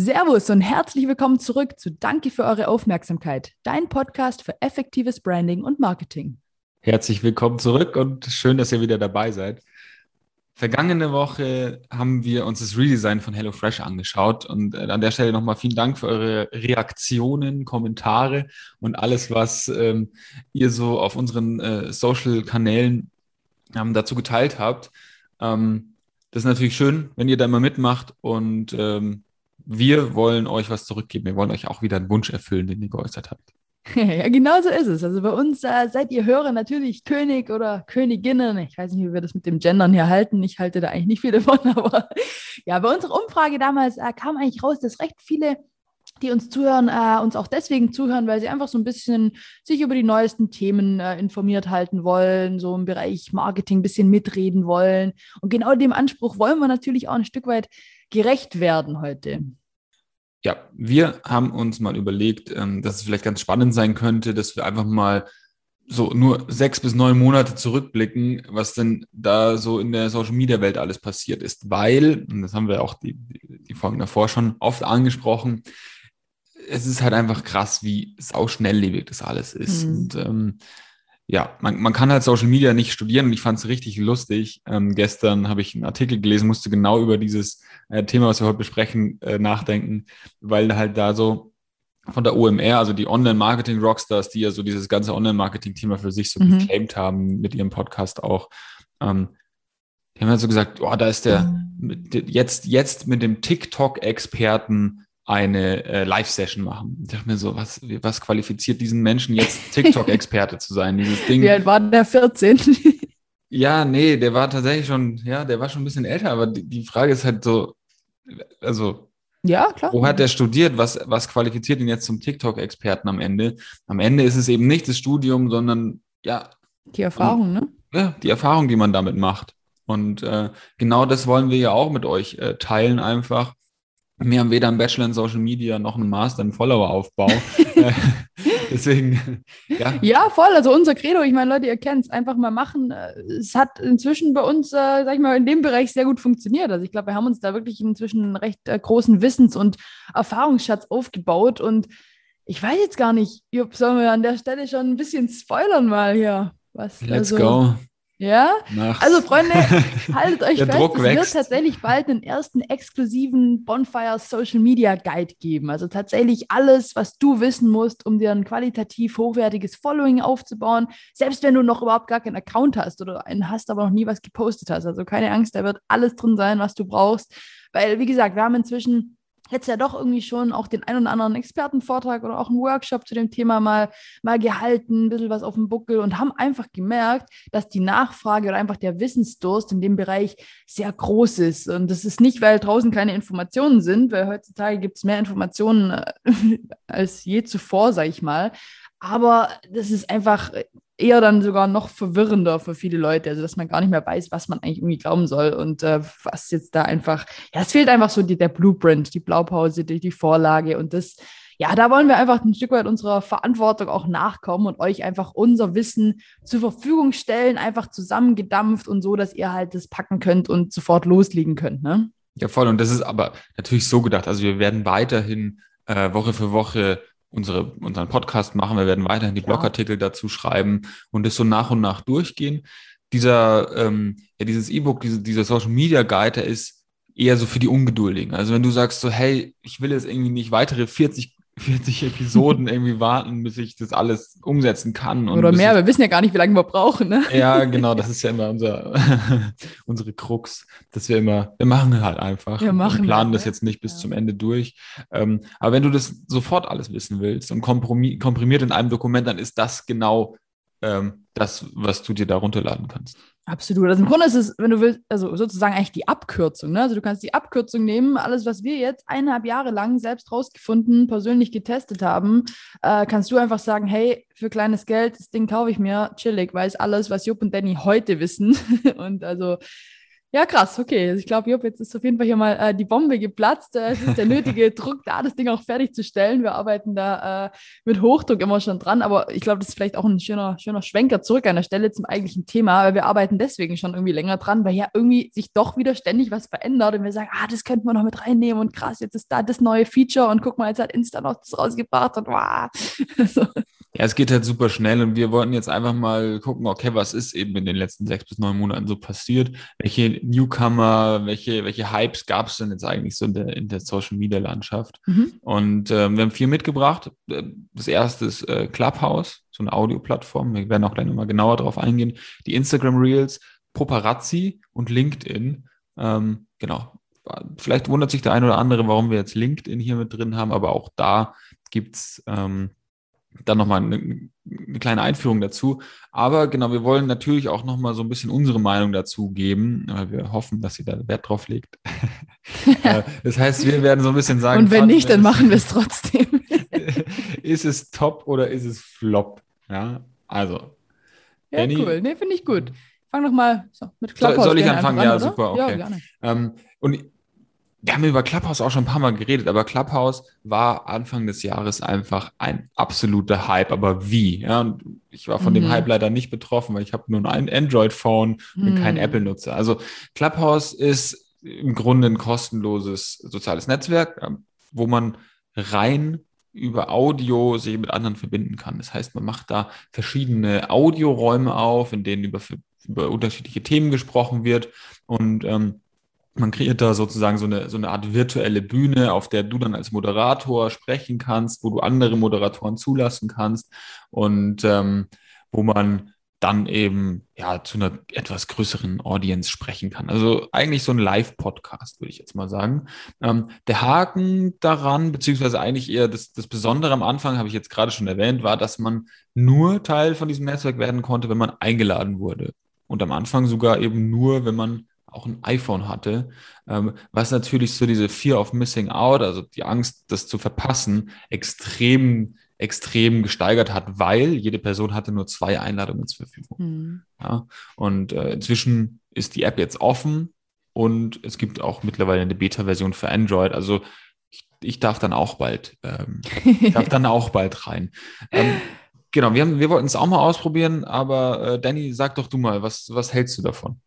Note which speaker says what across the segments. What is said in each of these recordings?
Speaker 1: Servus und herzlich willkommen zurück zu Danke für eure Aufmerksamkeit, dein Podcast für effektives Branding und Marketing.
Speaker 2: Herzlich willkommen zurück und schön, dass ihr wieder dabei seid. Vergangene Woche haben wir uns das Redesign von HelloFresh angeschaut und äh, an der Stelle nochmal vielen Dank für eure Reaktionen, Kommentare und alles, was ähm, ihr so auf unseren äh, Social-Kanälen ähm, dazu geteilt habt. Ähm, das ist natürlich schön, wenn ihr da mal mitmacht und ähm, wir wollen euch was zurückgeben. Wir wollen euch auch wieder einen Wunsch erfüllen, den ihr geäußert habt.
Speaker 1: ja, genau so ist es. Also bei uns äh, seid ihr Hörer natürlich König oder Königinnen. Ich weiß nicht, wie wir das mit dem Gendern hier halten. Ich halte da eigentlich nicht viel davon, aber ja, bei unserer Umfrage damals äh, kam eigentlich raus, dass recht viele die uns zuhören, äh, uns auch deswegen zuhören, weil sie einfach so ein bisschen sich über die neuesten Themen äh, informiert halten wollen, so im Bereich Marketing ein bisschen mitreden wollen. Und genau dem Anspruch wollen wir natürlich auch ein Stück weit gerecht werden heute.
Speaker 2: Ja, wir haben uns mal überlegt, ähm, dass es vielleicht ganz spannend sein könnte, dass wir einfach mal so nur sechs bis neun Monate zurückblicken, was denn da so in der Social Media Welt alles passiert ist. Weil, und das haben wir auch die, die Folgen davor schon oft angesprochen, es ist halt einfach krass, wie sau schnelllebig das alles ist. Mhm. Und ähm, ja, man, man kann halt Social Media nicht studieren und ich fand es richtig lustig. Ähm, gestern habe ich einen Artikel gelesen, musste genau über dieses äh, Thema, was wir heute besprechen, äh, nachdenken, weil halt da so von der OMR, also die Online-Marketing-Rockstars, die ja so dieses ganze Online-Marketing-Thema für sich so mhm. geclaimed haben mit ihrem Podcast auch, ähm, die haben halt so gesagt, oh, da ist der mit, jetzt, jetzt mit dem TikTok-Experten eine äh, Live-Session machen. Ich dachte mir so, was, was qualifiziert diesen Menschen jetzt TikTok-Experte zu sein? Dieses
Speaker 1: Ding. Wie alt war der 14?
Speaker 2: ja, nee, der war tatsächlich schon, ja, der war schon ein bisschen älter, aber die, die Frage ist halt so, also
Speaker 1: ja, klar.
Speaker 2: Wo hat er studiert? Was, was qualifiziert ihn jetzt zum TikTok-Experten am Ende? Am Ende ist es eben nicht das Studium, sondern ja.
Speaker 1: Die Erfahrung, ne?
Speaker 2: Ja, die Erfahrung, die man damit macht. Und äh, genau das wollen wir ja auch mit euch äh, teilen, einfach wir haben weder einen Bachelor in Social Media noch einen Master in Followeraufbau. Äh, deswegen,
Speaker 1: ja. Ja, voll. Also unser Credo, ich meine, Leute, ihr kennt es, einfach mal machen. Es hat inzwischen bei uns, äh, sag ich mal, in dem Bereich sehr gut funktioniert. Also ich glaube, wir haben uns da wirklich inzwischen einen recht äh, großen Wissens- und Erfahrungsschatz aufgebaut. Und ich weiß jetzt gar nicht, Jupp, sollen wir an der Stelle schon ein bisschen spoilern mal hier?
Speaker 2: Was, Let's also, go.
Speaker 1: Ja, Nach also Freunde, haltet euch fest, Druck es wächst. wird tatsächlich bald einen ersten exklusiven Bonfire Social Media Guide geben. Also tatsächlich alles, was du wissen musst, um dir ein qualitativ hochwertiges Following aufzubauen, selbst wenn du noch überhaupt gar keinen Account hast oder einen hast, aber noch nie was gepostet hast. Also keine Angst, da wird alles drin sein, was du brauchst. Weil, wie gesagt, wir haben inzwischen jetzt ja doch irgendwie schon auch den ein oder anderen Expertenvortrag oder auch einen Workshop zu dem Thema mal, mal gehalten, ein bisschen was auf dem Buckel und haben einfach gemerkt, dass die Nachfrage oder einfach der Wissensdurst in dem Bereich sehr groß ist. Und das ist nicht, weil draußen keine Informationen sind, weil heutzutage gibt es mehr Informationen äh, als je zuvor, sage ich mal. Aber das ist einfach eher dann sogar noch verwirrender für viele Leute, also dass man gar nicht mehr weiß, was man eigentlich irgendwie glauben soll und äh, was jetzt da einfach, ja, es fehlt einfach so die, der Blueprint, die Blaupause, die, die Vorlage und das, ja, da wollen wir einfach ein Stück weit unserer Verantwortung auch nachkommen und euch einfach unser Wissen zur Verfügung stellen, einfach zusammengedampft und so, dass ihr halt das packen könnt und sofort loslegen könnt, ne?
Speaker 2: Ja, voll. Und das ist aber natürlich so gedacht. Also wir werden weiterhin äh, Woche für Woche unsere, unseren Podcast machen. Wir werden weiterhin die Blogartikel dazu schreiben und es so nach und nach durchgehen. Dieser, ähm, ja, dieses E-Book, diese, dieser Social Media Guide, der ist eher so für die Ungeduldigen. Also wenn du sagst so, hey, ich will jetzt irgendwie nicht weitere 40 40 Episoden irgendwie warten, bis ich das alles umsetzen kann.
Speaker 1: Oder mehr, wir wissen ja gar nicht, wie lange wir brauchen. Ne?
Speaker 2: Ja, genau, das ist ja immer unser, unsere Krux, dass wir immer, wir machen halt einfach.
Speaker 1: Wir machen
Speaker 2: planen halt, das jetzt nicht bis ja. zum Ende durch. Ähm, aber wenn du das sofort alles wissen willst und komprimiert in einem Dokument, dann ist das genau ähm, das, was du dir da runterladen kannst.
Speaker 1: Absolut. Also im Grunde ist es, wenn du willst, also sozusagen eigentlich die Abkürzung. Ne? Also du kannst die Abkürzung nehmen, alles, was wir jetzt eineinhalb Jahre lang selbst rausgefunden, persönlich getestet haben, äh, kannst du einfach sagen, hey, für kleines Geld, das Ding kaufe ich mir, chillig, weiß alles, was Jupp und Danny heute wissen. und also Ja, krass, okay. Also ich glaube, Job, jetzt ist auf jeden Fall hier mal äh, die Bombe geplatzt. Äh, es ist der nötige Druck da, das Ding auch fertigzustellen. Wir arbeiten da äh, mit Hochdruck immer schon dran, aber ich glaube, das ist vielleicht auch ein schöner, schöner Schwenker zurück an der Stelle zum eigentlichen Thema, weil wir arbeiten deswegen schon irgendwie länger dran, weil ja irgendwie sich doch wieder ständig was verändert und wir sagen, ah, das könnten wir noch mit reinnehmen und krass, jetzt ist da das neue Feature und guck mal, jetzt hat Insta noch das rausgebracht und wow.
Speaker 2: so. Ja, es geht halt super schnell und wir wollten jetzt einfach mal gucken, okay, was ist eben in den letzten sechs bis neun Monaten so passiert? Welche Newcomer, welche, welche Hypes gab es denn jetzt eigentlich so in der, in der Social Media Landschaft? Mhm. Und ähm, wir haben viel mitgebracht. Das erste ist äh, Clubhouse, so eine Audioplattform. Wir werden auch gleich nochmal genauer drauf eingehen. Die Instagram Reels, Paparazzi und LinkedIn. Ähm, genau. Vielleicht wundert sich der eine oder andere, warum wir jetzt LinkedIn hier mit drin haben, aber auch da gibt's ähm, dann nochmal eine, eine kleine Einführung dazu. Aber genau, wir wollen natürlich auch nochmal so ein bisschen unsere Meinung dazu geben, weil wir hoffen, dass sie da Wert drauf legt. Äh, das heißt, wir werden so ein bisschen sagen.
Speaker 1: Und wenn nicht, dann machen wir es trotzdem.
Speaker 2: ist es top oder ist es flop? Ja, also.
Speaker 1: Ja, Danny, cool. Nee, finde ich gut. Fang doch mal so, mit
Speaker 2: Clubhouse Soll, soll ich anfangen? An, ja, oder? super. Okay. Ja, gerne. Ähm, und wir haben über Clubhouse auch schon ein paar Mal geredet, aber Clubhouse war Anfang des Jahres einfach ein absoluter Hype. Aber wie? Ja, und ich war von mhm. dem Hype leider nicht betroffen, weil ich habe nur ein Android-Phone und mhm. kein Apple-Nutzer. Also Clubhouse ist im Grunde ein kostenloses soziales Netzwerk, ähm, wo man rein über Audio sich mit anderen verbinden kann. Das heißt, man macht da verschiedene Audioräume auf, in denen über, über unterschiedliche Themen gesprochen wird und ähm, man kreiert da sozusagen so eine, so eine Art virtuelle Bühne, auf der du dann als Moderator sprechen kannst, wo du andere Moderatoren zulassen kannst und ähm, wo man dann eben ja zu einer etwas größeren Audience sprechen kann. Also eigentlich so ein Live-Podcast, würde ich jetzt mal sagen. Ähm, der Haken daran, beziehungsweise eigentlich eher das, das Besondere am Anfang, habe ich jetzt gerade schon erwähnt, war, dass man nur Teil von diesem Netzwerk werden konnte, wenn man eingeladen wurde. Und am Anfang sogar eben nur, wenn man auch ein iPhone hatte, ähm, was natürlich so diese Fear of Missing Out, also die Angst, das zu verpassen, extrem, extrem gesteigert hat, weil jede Person hatte nur zwei Einladungen zur Verfügung. Mhm. Ja, und äh, inzwischen ist die App jetzt offen und es gibt auch mittlerweile eine Beta-Version für Android. Also ich, ich, darf dann auch bald, ähm, ich darf dann auch bald rein. Ähm, genau, wir, haben, wir wollten es auch mal ausprobieren, aber äh, Danny, sag doch du mal, was, was hältst du davon?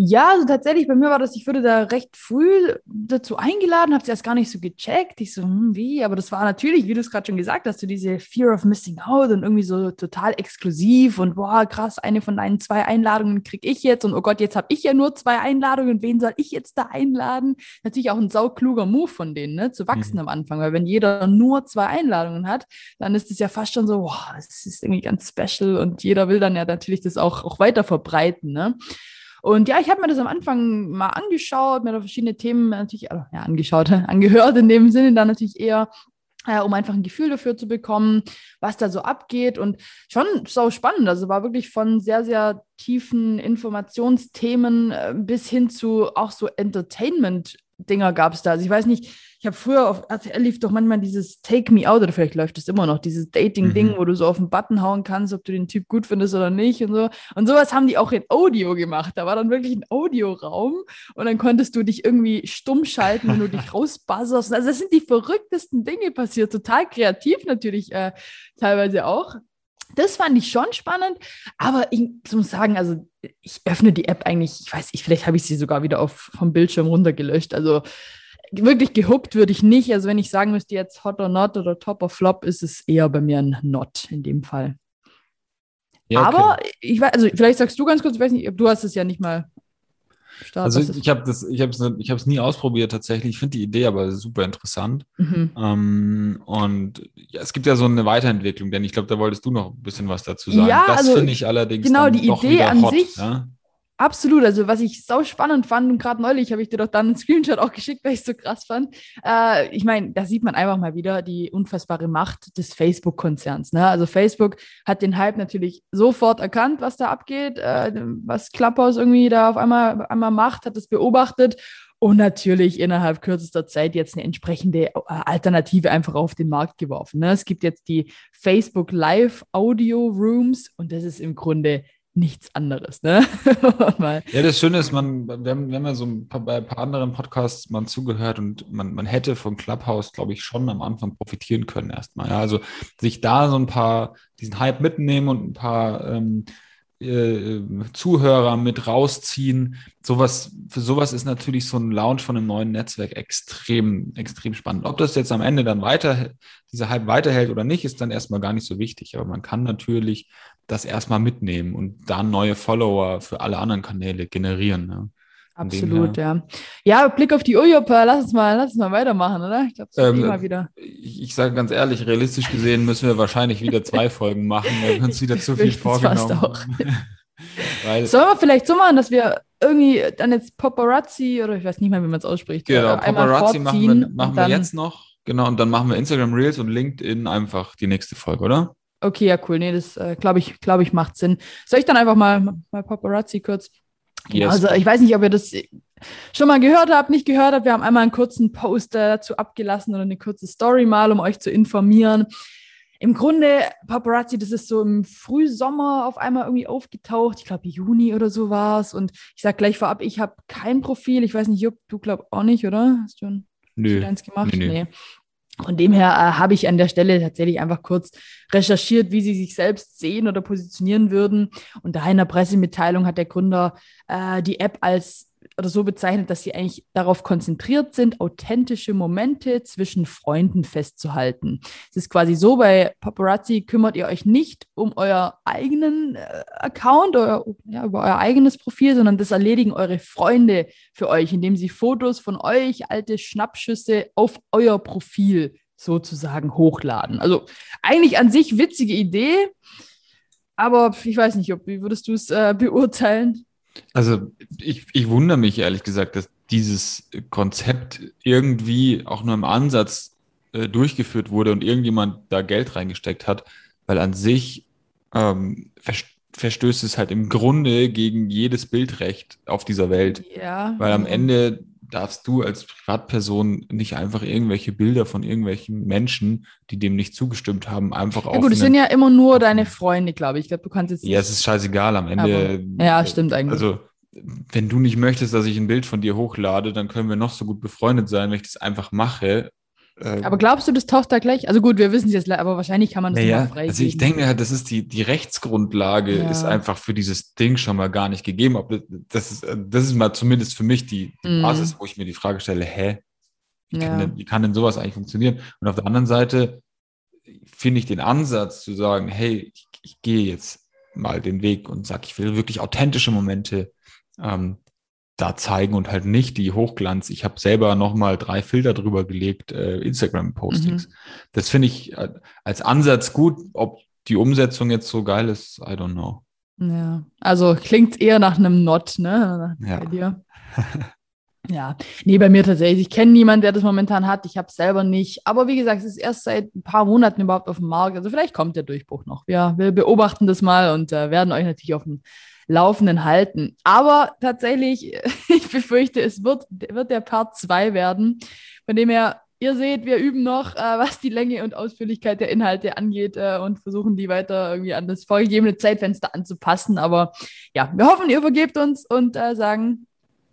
Speaker 1: Ja, also tatsächlich, bei mir war das, ich wurde da recht früh dazu eingeladen, habe es erst gar nicht so gecheckt. Ich so, hm, wie? Aber das war natürlich, wie du es gerade schon gesagt hast, so diese Fear of Missing Out und irgendwie so total exklusiv und boah, krass, eine von deinen zwei Einladungen kriege ich jetzt und oh Gott, jetzt habe ich ja nur zwei Einladungen, wen soll ich jetzt da einladen? Natürlich auch ein saukluger Move von denen, ne, zu wachsen mhm. am Anfang, weil wenn jeder nur zwei Einladungen hat, dann ist es ja fast schon so, boah, das ist irgendwie ganz special und jeder will dann ja natürlich das auch, auch weiter verbreiten, ne? Und ja, ich habe mir das am Anfang mal angeschaut, mir da verschiedene Themen natürlich, also, ja, angeschaut, angehört in dem Sinne dann natürlich eher äh, um einfach ein Gefühl dafür zu bekommen, was da so abgeht. Und schon so spannend. Also war wirklich von sehr, sehr tiefen Informationsthemen äh, bis hin zu auch so Entertainment-Dinger gab es da. Also ich weiß nicht, ich habe früher auf RTL lief doch manchmal dieses Take Me Out oder vielleicht läuft es immer noch, dieses Dating-Ding, mhm. wo du so auf den Button hauen kannst, ob du den Typ gut findest oder nicht und so. Und sowas haben die auch in Audio gemacht. Da war dann wirklich ein Audioraum und dann konntest du dich irgendwie stumm schalten, wenn du dich rausbuzzerst. Also das sind die verrücktesten Dinge passiert. Total kreativ natürlich äh, teilweise auch. Das fand ich schon spannend, aber ich muss sagen, also ich öffne die App eigentlich, ich weiß nicht, vielleicht habe ich sie sogar wieder auf, vom Bildschirm runtergelöscht. Also wirklich gehuckt würde ich nicht. Also wenn ich sagen müsste jetzt Hot or Not oder Top or Flop, ist es eher bei mir ein Not in dem Fall. Ja, okay. Aber ich weiß, also vielleicht sagst du ganz kurz, ich weiß nicht, du hast es ja nicht mal
Speaker 2: Start, also ich habe das, ich habe es, ich habe es nie ausprobiert tatsächlich. Ich finde die Idee aber super interessant. Mhm. Ähm, und ja, es gibt ja so eine Weiterentwicklung, denn ich glaube, da wolltest du noch ein bisschen was dazu sagen.
Speaker 1: Ja,
Speaker 2: das
Speaker 1: also,
Speaker 2: finde ich allerdings
Speaker 1: genau die Idee an hot, sich. Ja? Absolut, also was ich sau spannend fand und gerade neulich habe ich dir doch dann einen Screenshot auch geschickt, weil ich es so krass fand. Äh, ich meine, da sieht man einfach mal wieder die unfassbare Macht des Facebook-Konzerns. Ne? Also Facebook hat den Hype natürlich sofort erkannt, was da abgeht, äh, was Clubhouse irgendwie da auf einmal, einmal macht, hat es beobachtet und natürlich innerhalb kürzester Zeit jetzt eine entsprechende äh, Alternative einfach auf den Markt geworfen. Ne? Es gibt jetzt die Facebook Live Audio Rooms und das ist im Grunde nichts anderes. Ne?
Speaker 2: ja, das Schöne ist, man, wir haben, wir haben ja so ein paar, bei ein paar anderen Podcasts mal zugehört und man, man hätte von Clubhouse, glaube ich, schon am Anfang profitieren können erstmal. Ja? Also sich da so ein paar, diesen Hype mitnehmen und ein paar ähm, äh, Zuhörer mit rausziehen. Sowas, für sowas ist natürlich so ein Launch von einem neuen Netzwerk extrem, extrem spannend. Ob das jetzt am Ende dann weiter, dieser Hype weiterhält oder nicht, ist dann erstmal gar nicht so wichtig. Aber man kann natürlich das erstmal mitnehmen und dann neue Follower für alle anderen Kanäle generieren. Ne?
Speaker 1: Absolut, ja. Ja, Blick auf die Ujup, lass uns mal, lass uns mal weitermachen, oder? Ich glaube,
Speaker 2: ähm, immer wieder. Ich, ich sage ganz ehrlich, realistisch gesehen müssen wir wahrscheinlich wieder zwei Folgen machen, weil wir uns wieder zu viel vorgenommen.
Speaker 1: Weil, Sollen wir vielleicht so machen, dass wir irgendwie dann jetzt Paparazzi oder ich weiß nicht mehr, wie man es ausspricht.
Speaker 2: Genau, Paparazzi machen wir, machen wir jetzt noch. Genau, und dann machen wir Instagram Reels und LinkedIn einfach die nächste Folge, oder?
Speaker 1: Okay, ja, cool. Nee, das äh, glaube ich, glaube ich, macht Sinn. Soll ich dann einfach mal, mal Paparazzi kurz Yes. Also ich weiß nicht, ob ihr das schon mal gehört habt, nicht gehört habt. Wir haben einmal einen kurzen Post dazu abgelassen oder eine kurze Story mal, um euch zu informieren. Im Grunde, Paparazzi, das ist so im Frühsommer auf einmal irgendwie aufgetaucht. Ich glaube, Juni oder so war es. Und ich sage gleich vorab, ich habe kein Profil. Ich weiß nicht, Jupp, du glaubst auch nicht, oder? Hast du,
Speaker 2: Nö.
Speaker 1: eins gemacht? Nee. nee. Von dem her äh, habe ich an der Stelle tatsächlich einfach kurz recherchiert, wie sie sich selbst sehen oder positionieren würden. Und da in der Pressemitteilung hat der Gründer äh, die App als oder so bezeichnet, dass sie eigentlich darauf konzentriert sind, authentische Momente zwischen Freunden festzuhalten. Es ist quasi so, bei Paparazzi kümmert ihr euch nicht um euer eigenen äh, Account oder ja, über euer eigenes Profil, sondern das erledigen eure Freunde für euch, indem sie Fotos von euch, alte Schnappschüsse auf euer Profil sozusagen hochladen. Also eigentlich an sich witzige Idee, aber ich weiß nicht, ob, wie würdest du es äh, beurteilen?
Speaker 2: Also ich, ich wundere mich ehrlich gesagt, dass dieses Konzept irgendwie auch nur im Ansatz äh, durchgeführt wurde und irgendjemand da Geld reingesteckt hat, weil an sich ähm, verstößt es halt im Grunde gegen jedes Bildrecht auf dieser Welt.
Speaker 1: Ja.
Speaker 2: Weil am Ende darfst du als Privatperson nicht einfach irgendwelche Bilder von irgendwelchen Menschen, die dem nicht zugestimmt haben, einfach
Speaker 1: auf. Ja gut, es sind ja immer nur deine Freunde, glaube ich. Ich glaube, du kannst jetzt.
Speaker 2: Ja, es ist scheißegal am Ende.
Speaker 1: Aber, ja, stimmt eigentlich.
Speaker 2: Also, wenn du nicht möchtest, dass ich ein Bild von dir hochlade, dann können wir noch so gut befreundet sein, wenn ich das einfach mache.
Speaker 1: Ähm, aber glaubst du, das taucht da gleich? Also gut, wir wissen es jetzt, aber wahrscheinlich kann man das
Speaker 2: naja, frei Also ich denke, halt, das ist die, die Rechtsgrundlage ja. ist einfach für dieses Ding schon mal gar nicht gegeben. Ob das, ist, das ist mal zumindest für mich die, die mm. Basis, wo ich mir die Frage stelle, hä? Wie, ja. kann denn, wie kann denn sowas eigentlich funktionieren? Und auf der anderen Seite finde ich den Ansatz zu sagen, hey, ich, ich gehe jetzt mal den Weg und sage, ich will wirklich authentische Momente ähm, da zeigen und halt nicht die Hochglanz. Ich habe selber nochmal drei Filter drüber gelegt, äh, Instagram-Postings. Mhm. Das finde ich äh, als Ansatz gut. Ob die Umsetzung jetzt so geil ist, I don't know.
Speaker 1: Ja, also klingt eher nach einem Not, ne?
Speaker 2: Ja.
Speaker 1: Bei dir. ja, nee, bei mir tatsächlich. Ich kenne niemanden, der das momentan hat. Ich habe es selber nicht. Aber wie gesagt, es ist erst seit ein paar Monaten überhaupt auf dem Markt. Also vielleicht kommt der Durchbruch noch. Ja, wir beobachten das mal und äh, werden euch natürlich auf dem Laufenden halten. Aber tatsächlich, ich befürchte, es wird, wird der Part 2 werden, von dem her Ihr seht, wir üben noch, äh, was die Länge und Ausführlichkeit der Inhalte angeht äh, und versuchen die weiter irgendwie an das vorgegebene Zeitfenster anzupassen. Aber ja, wir hoffen, ihr vergebt uns und äh, sagen